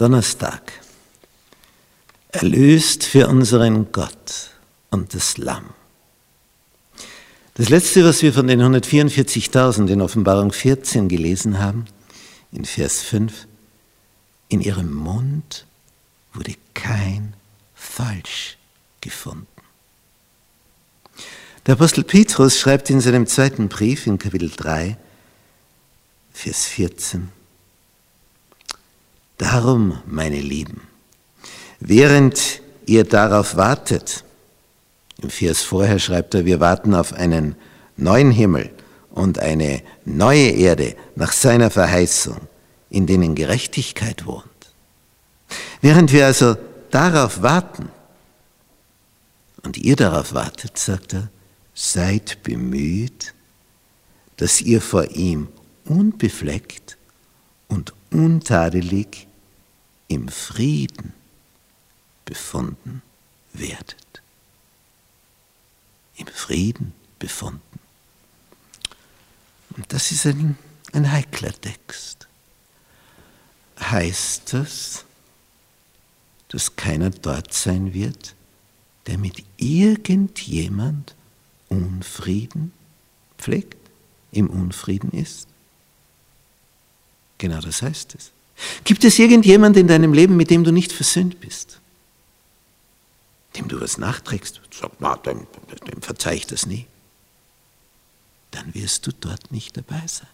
Donnerstag. Erlöst für unseren Gott und das Lamm. Das letzte, was wir von den 144.000 in Offenbarung 14 gelesen haben, in Vers 5, in ihrem Mund wurde kein Falsch gefunden. Der Apostel Petrus schreibt in seinem zweiten Brief in Kapitel 3, Vers 14, Darum, meine Lieben, während ihr darauf wartet, im Vers vorher schreibt er, wir warten auf einen neuen Himmel und eine neue Erde nach seiner Verheißung, in denen Gerechtigkeit wohnt. Während wir also darauf warten und ihr darauf wartet, sagt er, seid bemüht, dass ihr vor ihm unbefleckt und untadelig im Frieden befunden werdet. Im Frieden befunden. Und das ist ein, ein heikler Text. Heißt das, dass keiner dort sein wird, der mit irgendjemand Unfrieden pflegt, im Unfrieden ist? Genau das heißt es. Gibt es irgendjemand in deinem Leben, mit dem du nicht versöhnt bist? Dem du was nachträgst? Sag, na, dem, dem verzeih ich das nie. Dann wirst du dort nicht dabei sein.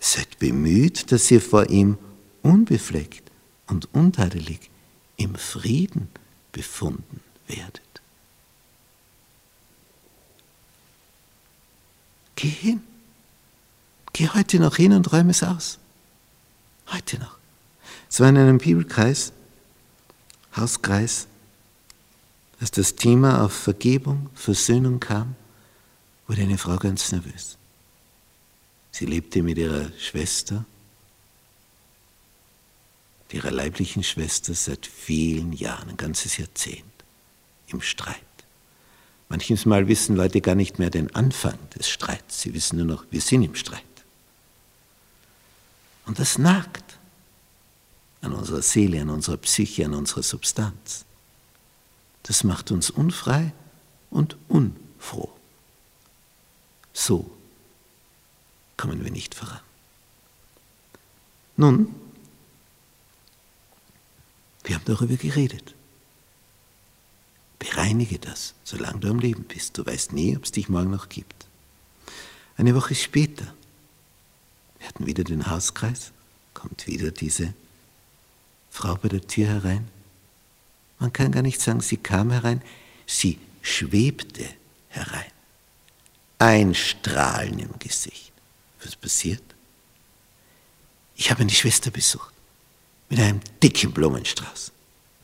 Seid bemüht, dass ihr vor ihm unbefleckt und untadelig im Frieden befunden werdet. Geh hin. Geh heute noch hin und räume es aus. Heute noch. Es war in einem Bibelkreis, Hauskreis, als das Thema auf Vergebung, Versöhnung kam, wurde eine Frau ganz nervös. Sie lebte mit ihrer Schwester, ihrer leiblichen Schwester seit vielen Jahren, ein ganzes Jahrzehnt, im Streit. Manches Mal wissen Leute gar nicht mehr den Anfang des Streits. Sie wissen nur noch, wir sind im Streit. Und das nagt an unserer Seele, an unserer Psyche, an unserer Substanz. Das macht uns unfrei und unfroh. So kommen wir nicht voran. Nun, wir haben darüber geredet. Bereinige das, solange du am Leben bist. Du weißt nie, ob es dich morgen noch gibt. Eine Woche später, wir hatten wieder den Hauskreis, kommt wieder diese Frau bei der Tür herein. Man kann gar nicht sagen, sie kam herein, sie schwebte herein. Ein Strahlen im Gesicht. Was passiert? Ich habe eine Schwester besucht mit einem dicken Blumenstrauß.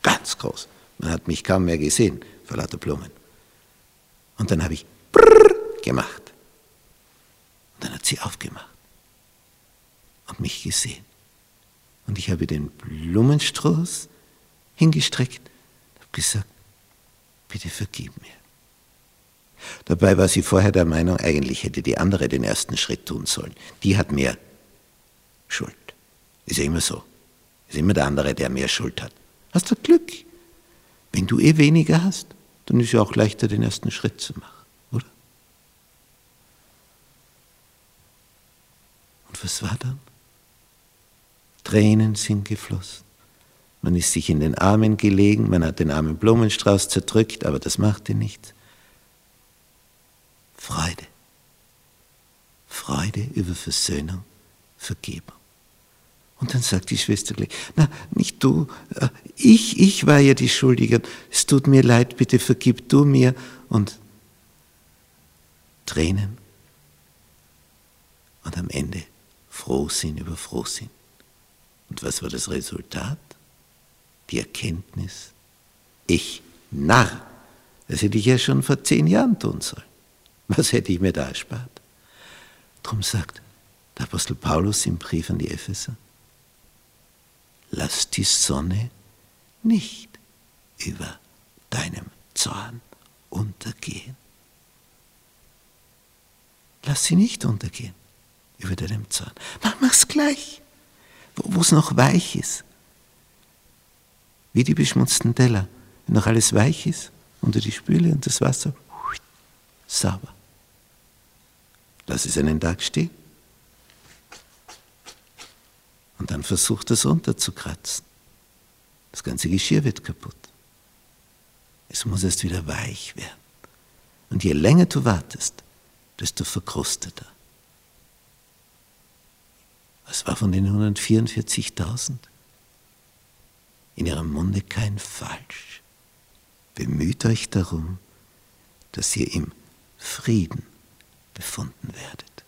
Ganz groß. Man hat mich kaum mehr gesehen vor lauter Blumen. Und dann habe ich Brrr gemacht. Und dann hat sie aufgemacht und mich gesehen. Und ich habe den Blumenstrauß hingestreckt und habe gesagt, bitte vergib mir. Dabei war sie vorher der Meinung, eigentlich hätte die andere den ersten Schritt tun sollen. Die hat mehr Schuld. Ist ja immer so. Ist immer der andere, der mehr Schuld hat. Hast du Glück. Wenn du eh weniger hast, dann ist ja auch leichter, den ersten Schritt zu machen, oder? Und was war dann? Tränen sind geflossen. Man ist sich in den Armen gelegen, man hat den armen Blumenstrauß zerdrückt, aber das machte nichts. Freude. Freude über Versöhnung, Vergebung. Und dann sagt die Schwester gleich, na, nicht du, äh, ich, ich war ja die Schuldige, es tut mir leid, bitte vergib du mir. Und Tränen. Und am Ende Frohsinn über Frohsinn. Und was war das Resultat? Die Erkenntnis, ich Narr, das hätte ich ja schon vor zehn Jahren tun sollen. Was hätte ich mir da erspart? Drum sagt der Apostel Paulus im Brief an die Epheser, lass die Sonne nicht über deinem Zorn untergehen. Lass sie nicht untergehen. über deinem Zorn. Mach, mach's gleich, wo es noch weich ist. Wie die beschmutzten Teller, wenn noch alles weich ist, unter die Spüle und das Wasser sauber. Lass es einen Tag stehen. Und dann versuch das runterzukratzen. Das ganze Geschirr wird kaputt. Es muss erst wieder weich werden. Und je länger du wartest, desto verkrusteter. Was war von den 144.000? In ihrem Munde kein Falsch. Bemüht euch darum, dass ihr im Frieden befunden werdet.